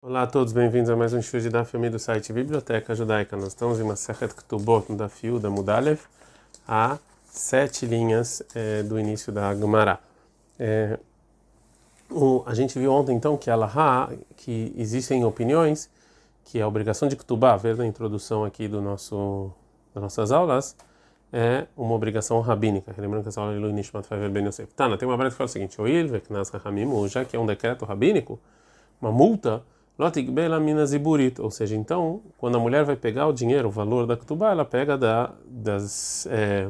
Olá a todos, bem-vindos a mais um estudo da família do site Biblioteca Judaica. Nós estamos em uma Sechet Ktubot, no Dafio da Mudalev, a sete linhas é, do início da Gemara. É, o, a gente viu ontem então que Allah, que existem opiniões que a obrigação de Ktubá, ver na introdução aqui do nosso, das nossas aulas, é uma obrigação rabínica. Lembrando que essa aula é Lui Nishmat Faver Ben Yosef. Tana, tem uma breve que fala o seguinte: Oil já que é um decreto rabínico, uma multa Lotigbela minaziburit, ou seja, então, quando a mulher vai pegar o dinheiro, o valor da ketubá, ela pega da, das, é,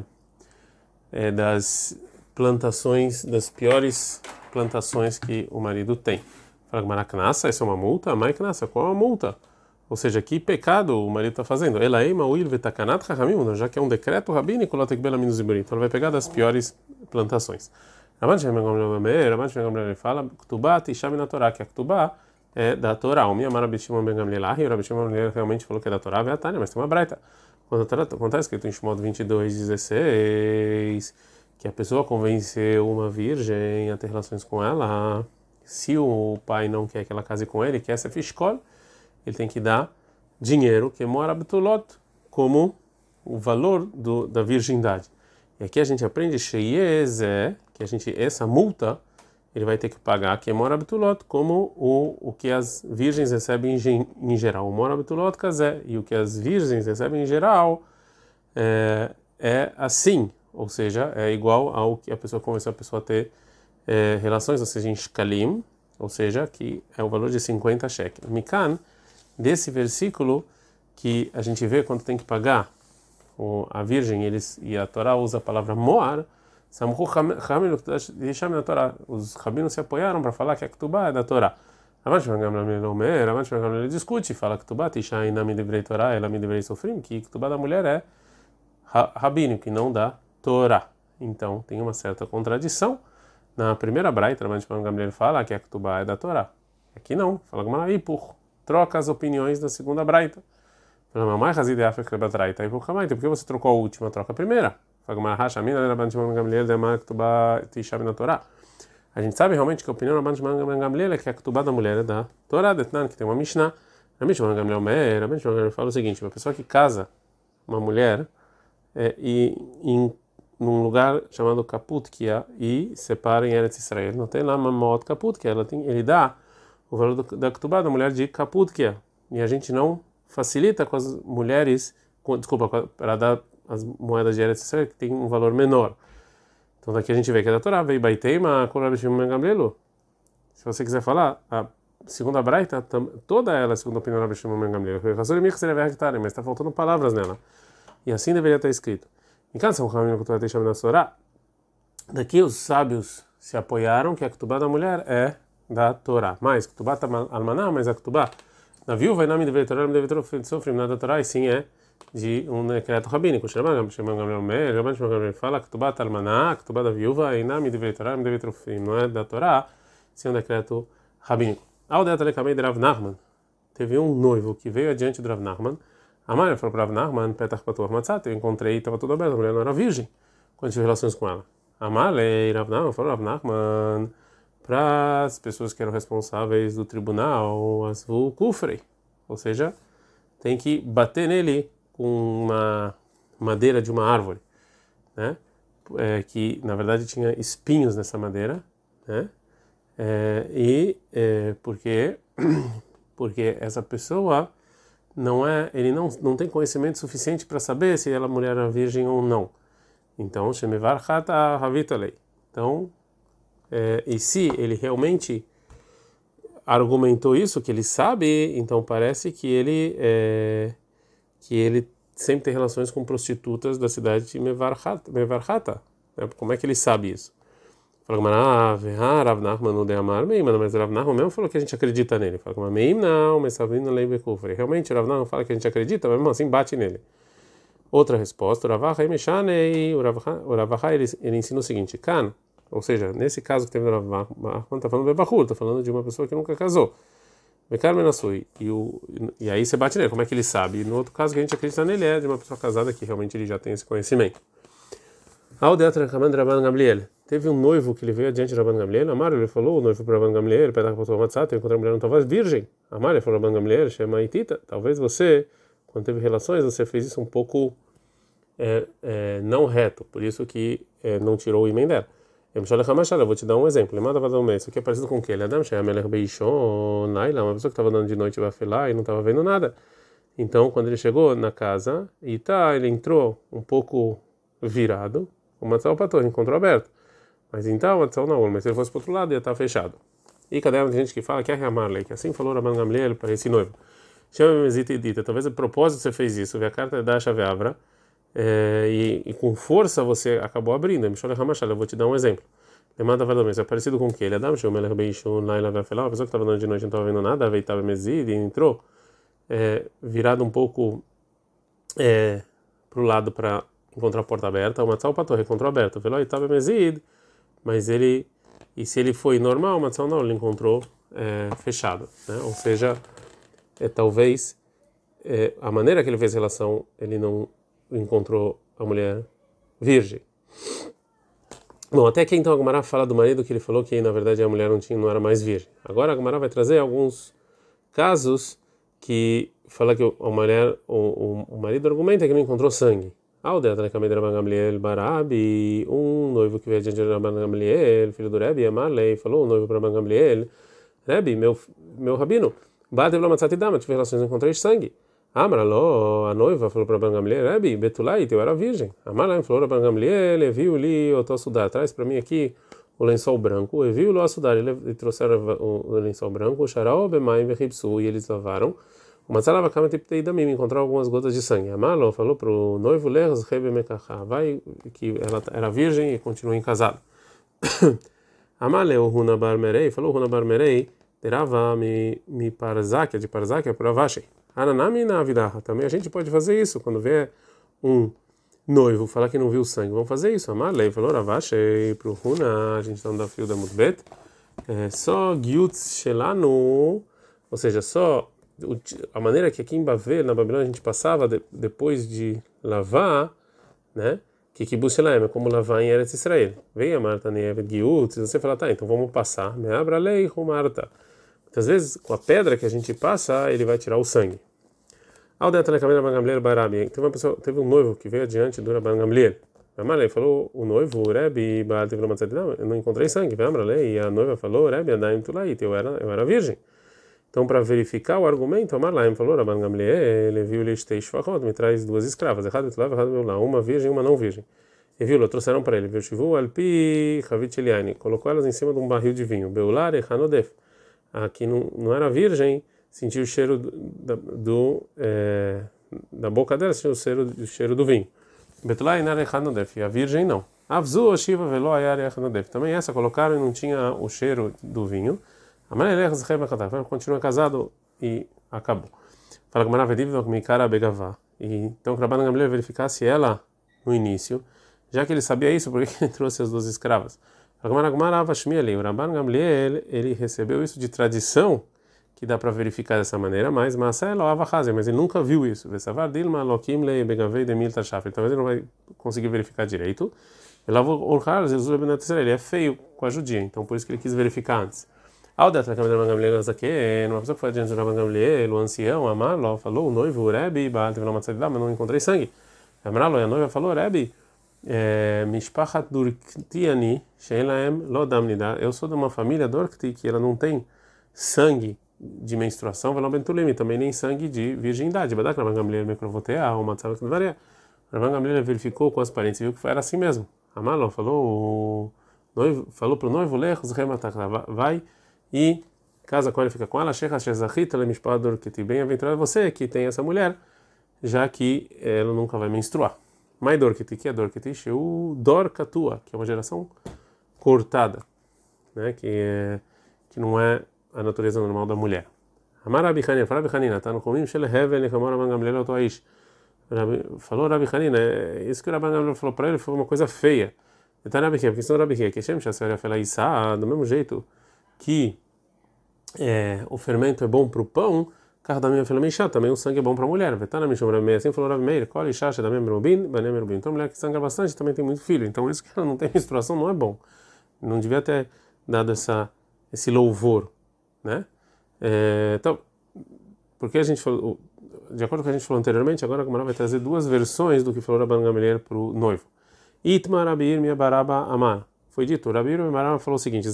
é, das plantações, das piores plantações que o marido tem. Fala, Maracnassa, isso é uma multa? Maiknassa, qual é a multa? Ou seja, que pecado o marido está fazendo? Ela é mauil vetakanat chachamim, já que é um decreto rabínico, lotigbela minaziburit. Então, ela vai pegar das piores plantações. Raman Shem Gamliel fala, ketubá tisham na Torá, que a ketubá é da Torá. O minha Rabi Shimon Ben Gamliel, e o Rabi Shimon Ben realmente falou que é da Torá, é a Tânia, mas tem uma breita. Quando está escrito em Shimon 22, 16, que a pessoa convenceu uma virgem a ter relações com ela, se o pai não quer que ela case com ele, quer ser fiscal, ele tem que dar dinheiro, que é mora betulot, como o valor do, da virgindade. E aqui a gente aprende que a gente essa multa ele vai ter que pagar que é mora betulot, como o, o que as virgens recebem em, geral. O mora betulot casé, e o que as virgens recebem em geral é, é assim, ou seja, é igual ao que a pessoa começou a pessoa ter é, relações, ou seja, em shkalim, ou seja, que é o valor de 50 shekels. Mikan, desse versículo que a gente vê quando tem que pagar o, a virgem, eles, e a Torá usa a palavra moar, os rabinos se apoiaram para falar que a Ketubá é da Torá. Ele discute, fala que Ketubá Tisha me devrei Torá, ela me devrei sofrer, que Ketubá da mulher é rabínico que não da Torá. Então tem uma certa contradição. Na primeira braita, Gamliel fala que a Ketubá é da Torá. Aqui não, fala que por troca as opiniões da segunda braita. Fala, mamãe, Hazid África Batraita, por que você trocou a última, troca a primeira? A gente sabe realmente que a opinião do Rabban Gamliel é que a Ketubá da mulher é da Torá, Detnan, que tem uma Mishnah. A Mishnah Gamliel Meir, a Mishnah Gamliel fala o seguinte: uma pessoa que casa uma mulher é, e em num lugar chamado Kaputkia e separa em Eretz Israel. Não tem lá uma moto Kaputkia, ela tem, ele dá o valor do, da Ketubá da mulher de Kaputkia. E a gente não facilita com as mulheres, com, desculpa, para dar as moedas de Eretz Israel que tem um valor menor. Então daqui a gente vê que é da Torá, veio Baiteima, Gamlielu. Se você quiser falar, a segunda Braita, toda ela é segundo a opinião do Shimon Gamlielu. Mas está faltando palavras nela. E assim deveria estar escrito. Daqui os sábios se apoiaram que a Ketubá da mulher é da Torá. Mas Ketubá está almaná, mas a Ketubá da viúva, e nome de Torá, não deve sofrer nada da Torá, e sim é de um decreto rabínico. Fala que Tubat Almaná, que Tubat da viúva, e Nami de Torá, não é da Torá, sim um decreto rabínico. Ao detalhe também de Rav Nachman, teve um noivo que veio adiante do Rav Nachman. A mãe falou para Rav Nachman, Petach Patuach Matzat, eu encontrei, estava tudo aberto, a mulher não era virgem quando tive relações com ela. A Malei, Rav Nachman, falou Rav Nachman, para as pessoas que eram responsáveis do tribunal, as Kufrei, ou seja, tem que bater nele com uma madeira de uma árvore, né? É, que na verdade tinha espinhos nessa madeira, né? É, e é, porque porque essa pessoa não é ele não não tem conhecimento suficiente para saber se ela mulher é virgem ou não. Então shemevar hata havitolei. Então é, e se ele realmente argumentou isso que ele sabe, então parece que ele é, que ele sempre tem relações com prostitutas da cidade de Mevarhata. Né? Como é que ele sabe isso? Fala, ah, Rav Nachman não deu amar, mas Rav Nachman mesmo falou que a gente acredita nele. Fala, Meim não, mas Savino Leibe Kufre. Realmente, Rav Nachman fala que a gente acredita, mas mesmo assim bate nele. Outra resposta, o Ravachai Meshanei, o Ravachai ele, ele ensina o seguinte, Kan, ou seja, nesse caso que teve no Rav Nachman, está falando Bebahur, está falando de uma pessoa que nunca casou. E, o, e aí você bate nele, como é que ele sabe? E no outro caso que a gente acredita nele é de uma pessoa casada que realmente ele já tem esse conhecimento. Teve um noivo que ele veio adiante de Rabban Gamliel. Amaro, ele falou, o noivo para Rabban Gamliel, para o Matzat, encontrou a mulher não estava virgem. Amaro, ele falou, Rabban Gamliel, chama Itita. Talvez você, quando teve relações, você fez isso um pouco é, é, não reto, por isso que é, não tirou o imen dela. Eu vou te dar um exemplo. Isso aqui é parecido com o que? Ele Adam Naila, uma pessoa que estava andando de noite vai lá e não estava vendo nada. Então, quando ele chegou na casa, e tá, ele entrou um pouco virado, o matzal pator encontrou aberto. Mas então o matzal não, mas se ele fosse para outro lado ia estar fechado. E cadê a gente que fala que é Ramarley, que assim falou Rabban Gamliel para esse noivo. Chama Mesita e dita, talvez a propósito você fez isso, vê a carta da chave Avra, é, e, e, com força você acabou abrindo. Mishole Ramachal, eu vou te dar um exemplo. Lemanda Valdomez, é parecido com o que? Ele Adam Shom Melech Beishun Laila Vafelá, uma pessoa que estava andando de noite não estava vendo nada, veitava Mezid e entrou, é, virado um pouco é, para o lado para encontrou a porta aberta, o Matzal Pator encontrou aberta, Veló estava Mezid, mas ele, e se ele foi normal, o Matzal não, ele encontrou é, fechado, né? ou seja, é, talvez é, a maneira que ele fez relação, ele não encontrou a mulher virgem. Bom, até aqui então a Gumara fala do marido que ele falou que na verdade a mulher não, tinha, não era mais virgem. Agora a Gumara vai trazer alguns casos que fala que a mulher, o, o, o marido argumenta que não encontrou sangue. Aldeia da Kamedra Gamliel Barabi, um noivo que veio diante de Rabban Gamliel, filho do Rebbe, Amalei, falou, o noivo para Rabban Gamliel, Rebbe, meu, meu rabino, Batev Lamatzati Dama, tive relações, encontrei sangue. Amraló, a noiva, falou para Rabban Gamliel, Rebbe, Betulai, eu era virgem. Amalai falou para Rabban Gamliel, viu li, estudar, traz para mim aqui o lençol branco, e viu lo a estudar, ele trouxeram o lençol branco, o Sharao, Bemaim, e eles lavaram. Uma tzalava kama damim, encontrou algumas gotas de sangue. Amalo falou para o noivo Lerz Rebe Mekachá, vai que ela era virgem e continua em casado. Amaleu Runa Barmerei, falou Runa Barmerei, terava mi, mi parzakia, de parzakia para vashei. Ananami na vidaha, também a gente pode fazer isso, quando vê um noivo falar que não viu sangue, vamos fazer isso. Amalei falou Ravashei para o Runa, a gente está no fio da Mutbet, é, só Gyutz Shelanu, ou seja, só a maneira que aqui em Bavel, na Babilônia, a gente passava de, depois de lavar, né? Que Kibbutz é como lavar em Eretz Israel. Vem a Marta Nevet Giut, você fala, tá, então vamos passar. Me abra lei com Marta. Muitas vezes, com a pedra que a gente passa, ele vai tirar o sangue. Aldeta na câmera Gamliel Barabi. Teve uma pessoa, teve um noivo que veio adiante do Rabban Gamliel. Amalei falou, o noivo, o Rebbe, eu não encontrei sangue. Vem e a noiva falou, Rebbe, eu era, eu era virgem. Então, para verificar o argumento, Amar Laim falou, Rabban ele viu Leistei Shfachot, me traz duas escravas, errado Betulav, errado Beulá, uma virgem uma não virgem. E viu, trouxeram para ele, viu Shivu Alpi Havit colocou elas em cima de um barril de vinho, Beular e Hanodef. Aqui não, não era virgem, sentiu o cheiro do, do é, da boca dela, sentiu o cheiro, o cheiro do vinho. Betulai Nare Hanodef, e a virgem não. Avzu Shiva Velo Ayare Hanodef. Também essa colocaram e não tinha o cheiro do vinho. Continua casado e acabou. Fala que Maravedivna com cara begavá. Então, que Rabban Gamliel verificasse ela no início, já que ele sabia isso, por que ele trouxe as duas escravas? O Rabban Gamliel ele recebeu isso de tradição, que dá para verificar dessa maneira, mas mas ele nunca viu isso. Talvez ele não vai conseguir verificar direito. Ele é feio com a judia, então por isso que ele quis verificar antes. Ao da Rabban Gamliel uma pessoa que foi adiante do Rabban Gamliel, o ancião, Amalo, falou, o noivo, o Rebbe, mas não encontrei sangue. Amalo, e a noiva falou, Rebbe, é, Mishpachat Durktiani, Sheilaem Lodamnida, eu sou de uma família Dorkti que ela não tem sangue de menstruação, Velom Bentulim, também nem sangue de virgindade. Badak Rabban Gamliel Mekrovotea, uma tzava que varia. Rabban Gamliel verificou com as parentes e viu que era assim mesmo. Amalo falou, noivo, falou para o noivo, Lechos vai e casa com ele, fica com ela, que bem-aventurado você que tem essa mulher, já que ela nunca vai menstruar. Mai dorkiti, que é dorkiti, sheu dorkatua, que é uma geração cortada, né, que, é, que não é a natureza normal da mulher. Amar Rabi Hanina, fala Rabi Hanina, tá no comim shel hevel, nechamor Rabban Gamliel autoaish. Falou Rabi Hanina, é, isso que o Rabban Gamliel falou para ele foi uma coisa feia. Então Rabi Hanina, porque senão Rabi Hanina, que Shem Shasfer Yafela Isa, do mesmo jeito, que é, o fermento é bom para o pão, Carro da minha filha Meishá, também o sangue é bom para a mulher. Vetana me chama Rabi assim falou Rabi Meir, Koli Shasha da minha Merubim, Banem Merubim. Então a mulher que sangra bastante também tem muito filho. Então isso que ela não tem menstruação não é bom. Não devia ter dado essa, esse louvor, né? É, então, porque a gente falou, de acordo com o que a gente falou anteriormente, agora a Gamara vai trazer duas versões do que falou Rabban Gamaliel para o noivo. Itma Rabir Mia Baraba Amar. Foi dito, Rabir Mia Baraba falou o seguinte: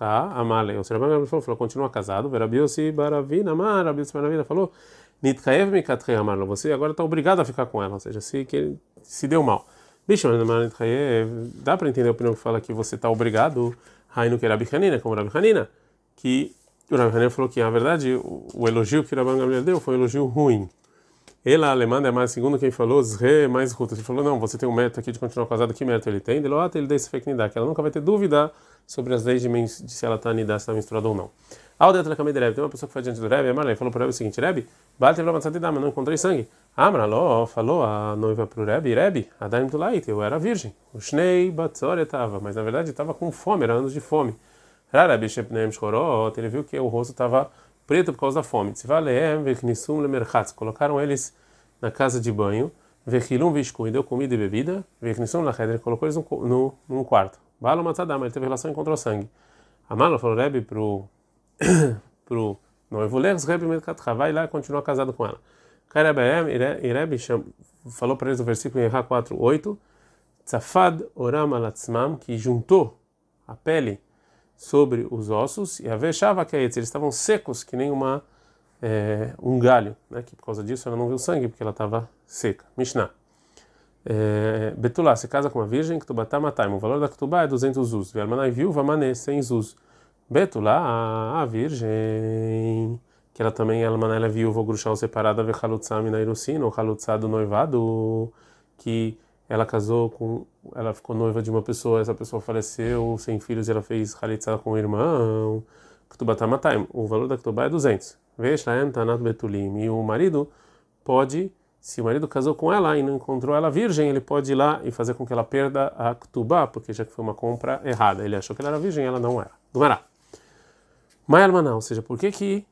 Amale. O Gamaliel falou, continua casado. Rabi Yossi Baravina Amar. Rabi Baravina falou, Nitkaev Mekatrei Amar. Você agora está obrigado a ficar com ela, ou seja, se, que ele se deu mal. Bicho, dá para entender a opinião que fala que você está obrigado, Rainu que Rabi Hanina, como Rabi Hanina, que o Rabi Hanina falou que, na verdade, o, o elogio que o Rabban Gamaliel deu foi um elogio ruim. Ela, alemã, é mais segundo quem falou, Zre mais ruta. Ele falou, não, você tem um mérito aqui de continuar casado, que mérito ele tem? Ele falou, ah, ele deu esse que ela nunca vai ter dúvida sobre as leis de, de se ela está nidá, se está misturada ou não. Ao dentro da cama de Rebbe, tem uma pessoa que foi diante do Rebbe, Amarlei, falou para o Rebbe o seguinte, Rebbe, bate lá mas não encontrei sangue. Amraló falou a noiva para o Rebbe, Rebbe, Adaim Tulait, eu era virgem. O Shnei Batzor estava, mas na verdade estava com fome, era anos de fome. Rebbe Shepneem Shorot, ele viu que o rosto estava preto por causa da fome. Colocaram eles na casa de banho. Vechilum vishku e deu comida e bebida. Vechnisum lacheder colocou eles no, no, num quarto. Balo matadama, ele teve relação e encontrou sangue. Amalo falou Rebbe pro pro noivo Lex, Rebbe Medkatcha, vai lá e continua casado com ela. Karebeem, e Rebbe falou para eles no versículo em Erra 4, 8, Tzafad oram alatzmam, que juntou a pele sobre os ossos e a vexava que eles estavam secos que nem uma é, um galho, né? Que por causa disso ela não viu sangue porque ela estava seca. Mishnah. É, Betulá se casa com uma virgem, Ktubatá matai. O valor da Ktubá é 200 zuz. Vermanai viúva mané 100 zuz. Betulá a virgem que ela também ela ela é viúva ou separada ve halutzam na irusina ou halutzá do noivado que ela casou com, ela ficou noiva de uma pessoa, essa pessoa faleceu sem filhos e ela fez halitzah com o irmão. Ktubatamatayim, o valor da Ktubá é 200. Veshlaem tanat betulim. E o marido pode, se o marido casou com ela e não encontrou ela virgem, ele pode ir lá e fazer com que ela perda a Ktubá, porque já que foi uma compra errada. Ele achou que ela era virgem, ela não era. Dumará. Maialmaná, ou seja, por que que,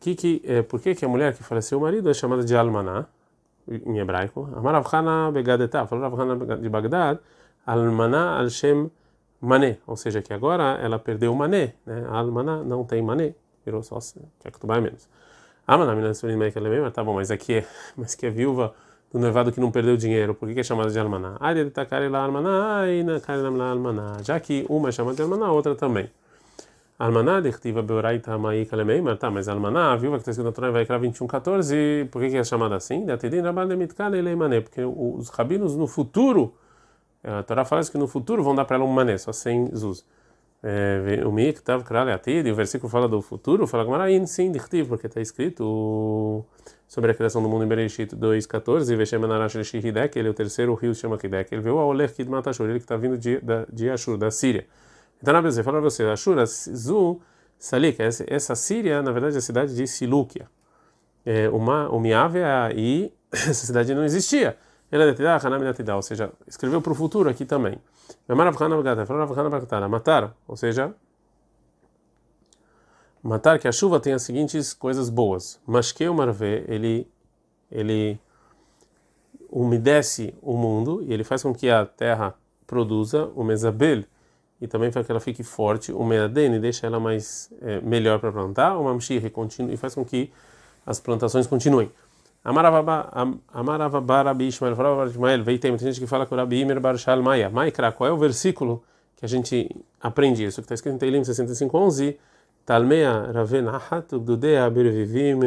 que, que, é, por que que a mulher que faleceu o marido é chamada de almaná? Em hebraico. Amar Avchana Begadetá, falou Avchana de Bagdad, Almaná al-Shem Mané, ou seja, que agora ela perdeu o Mané, né? Almaná não tem Mané, virou só que é que tu vai menos. Amana mina surim que ela é tá bom, mas aqui é, mas que é viúva do noivado que não perdeu dinheiro, por que, é chamada de almaná? Ai, de tacar lá almaná, ai, na cara lá almaná. Já que uma é chamada de almaná, a outra também. Almaná, dechtiva beoraita maí kalemeimar, tá, mas almaná, a viúva que está escrito na Torá vai criar 21, 14, por que, que é chamada assim? Porque os rabinos no futuro, a Torá fala que no futuro vão dar para ela um mané, só sem zuz. O Mik estava e o versículo fala do futuro, fala Gmarain, sim, dichtiv, porque está escrito sobre a criação do mundo em Bereshit 2.14, Veshem Anarash Hidek, ele é o terceiro rio chama Hidek, ele viu a Oler Kidmat Ashur, ele que está vindo de, de Ashur, da Síria. Então, na verdade, fala para você, Ashura, Zu, Salik, essa Síria, na verdade, é a cidade de Silúquia. É, uma, o Miávia e essa cidade não existia. Ela ou seja, escreveu para o futuro aqui também. Matar, ou seja, matar que a chuva tem as seguintes coisas boas. Mas que o marvé, ele, ele umedece o mundo e ele faz com que a terra produza o mesabel, e também faz que ela fique forte, o meadene deixa ela mais é, melhor para plantar, o mamshir e faz com que as plantações continuem. Amaravaba Rabi Ishmael, falava Ishmael, veio tem gente que fala que o Rabi Bar Shalmaya. Maikra, qual é o versículo que a gente aprende isso? Que está escrito em Teilim 65:11. Talmea Raven Ahat Ugdudea Bervivim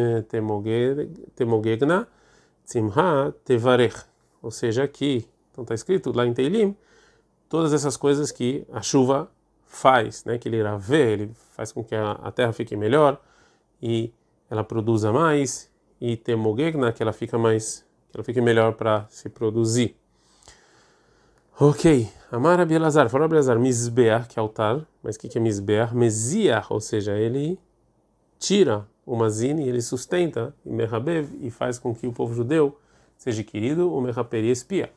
Temogegna Tzimha Tevarech. Ou seja, aqui, então está escrito lá em Teilim, todas essas coisas que a chuva faz, né? Que ele vê, ele faz com que a, a terra fique melhor e ela produza mais e temogegna que ela fica mais, que ela fique melhor para se produzir. Ok, Amar Abielazar, fala Abielazar, Mizbeach, que é altar, mas o que, que é Mizbeach? Meziach, ou seja, ele tira o mazine e ele sustenta, e Mehabev, e faz com que o povo judeu seja querido, o Mehaper e espia.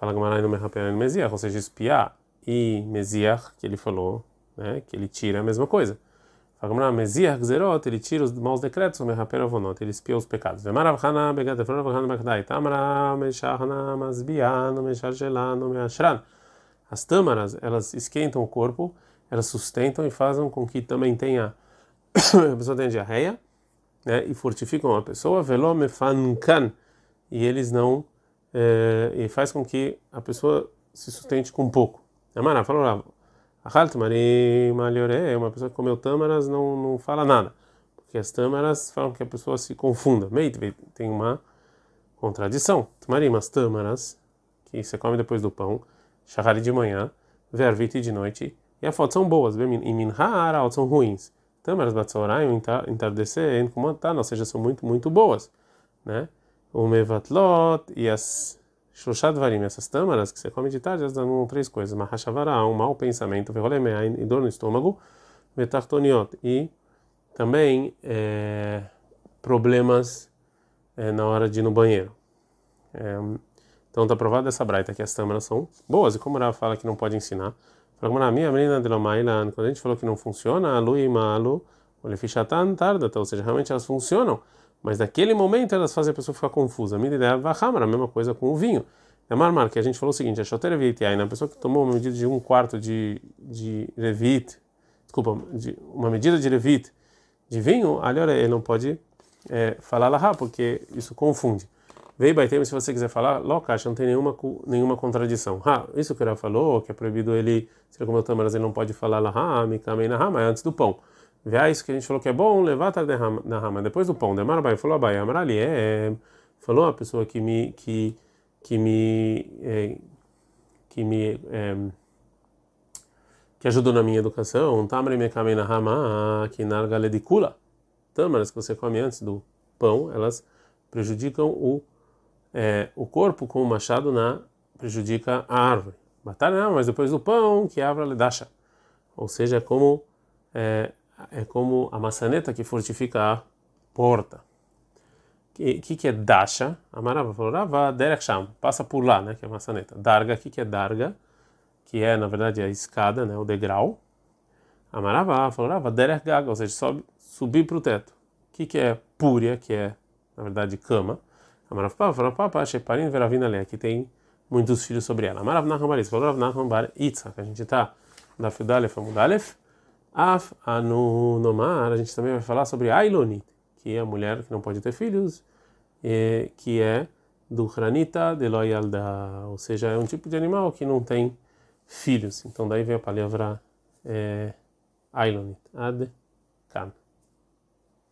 Fala Gamarai no Mehaper e Meziach, ou seja, espiar e Meziach, que ele falou, né, que ele tira a mesma coisa. Fala Mesiah Gzerot, ele tira os maus decretos, o Mehaper Avonot, ele espia os pecados. Vemarav Hana Begatefron Hana Bekdai, Tamara Meshahana Masbiano Meshagelano Meashran. As tâmaras, elas esquentam o corpo, elas sustentam e fazem com que também tenha a pessoa tenha diarreia, né, e fortificam a pessoa, velomefankan, e eles não é, e faz com que a pessoa se sustente com pouco. Amara falou lá, uma pessoa que comeu tâmaras não, não fala nada, porque as tâmaras falam que a pessoa se confunda. Tem uma contradição. Tamarim, as tâmaras, que você come depois do pão, shahari de manhã, vervite de noite, e a foto são boas, e minhara, são ruins. Tâmaras batzoraim, entardecer, tá, ou seja, são muito, muito boas, né? O mevatlot e as Shoshat varim, essas tâmaras que você come de tarde, elas dão três coisas: mahashavara, um mau pensamento, verrolemeain, e dor no estômago, metartoniot, e também é, problemas é, na hora de ir no banheiro. É, então está provado essa braita que as tâmaras são boas, e como ela fala que não pode ensinar, como na minha menina de quando a gente falou que não funciona, alu e malu, ou seja, realmente elas funcionam mas naquele momento elas fazem a pessoa ficar confusa. A ideia é a mesma coisa com o vinho. É marmar, que a gente falou o seguinte: a choter revit, aí na pessoa que tomou uma medida de um quarto de, de revit, desculpa, de, uma medida de revit de vinho, ali ele não pode é, falar lá, porque isso confunde. Veio Baitem, se você quiser falar, locacha, não tem nenhuma, nenhuma contradição. Ha, isso que ele falou, que é proibido ele, se ele comeu tamaras, ele não pode falar lá, me camei na mas antes do pão. Vê isso que a gente falou que é bom, levar na rama depois do pão. Demar bai falou abai, amarali é falou a pessoa que me que que me é, que me é, que ajudou na minha educação. Tamre me kamei na rama que narga ledicula. Tâmaras que você come antes do pão, elas prejudicam o é, o corpo com o machado na prejudica a árvore. Batalha não, mas depois do pão que a árvore. Ou seja, é como é, é como a maçaneta que fortifica a porta. O que, que, que, é dasha? A Marava falou, Rava derech sham, passa por lá, né, que é a maçaneta. Darga, o que, que é darga? Que é, na verdade, a escada, né, o degrau. A Marava falou, Rava derech gaga, ou seja, sobe, subir para o teto. O que, que é púria, que é, na verdade, cama? A Marava falou, Papa, Sheparim Veravina Lea, que tem muitos filhos sobre ela. A Marava Naham Baris falou, Rav Naham Bar Itzhak, a gente está na Fidalef Amudalef, Af anu nomar, a gente também vai falar sobre Ailonit, que é a mulher que não pode ter filhos, que é do Hranita de Loyalda, ou seja, é um tipo de animal que não tem filhos. Então daí vem a palavra é, Ailonit. Ad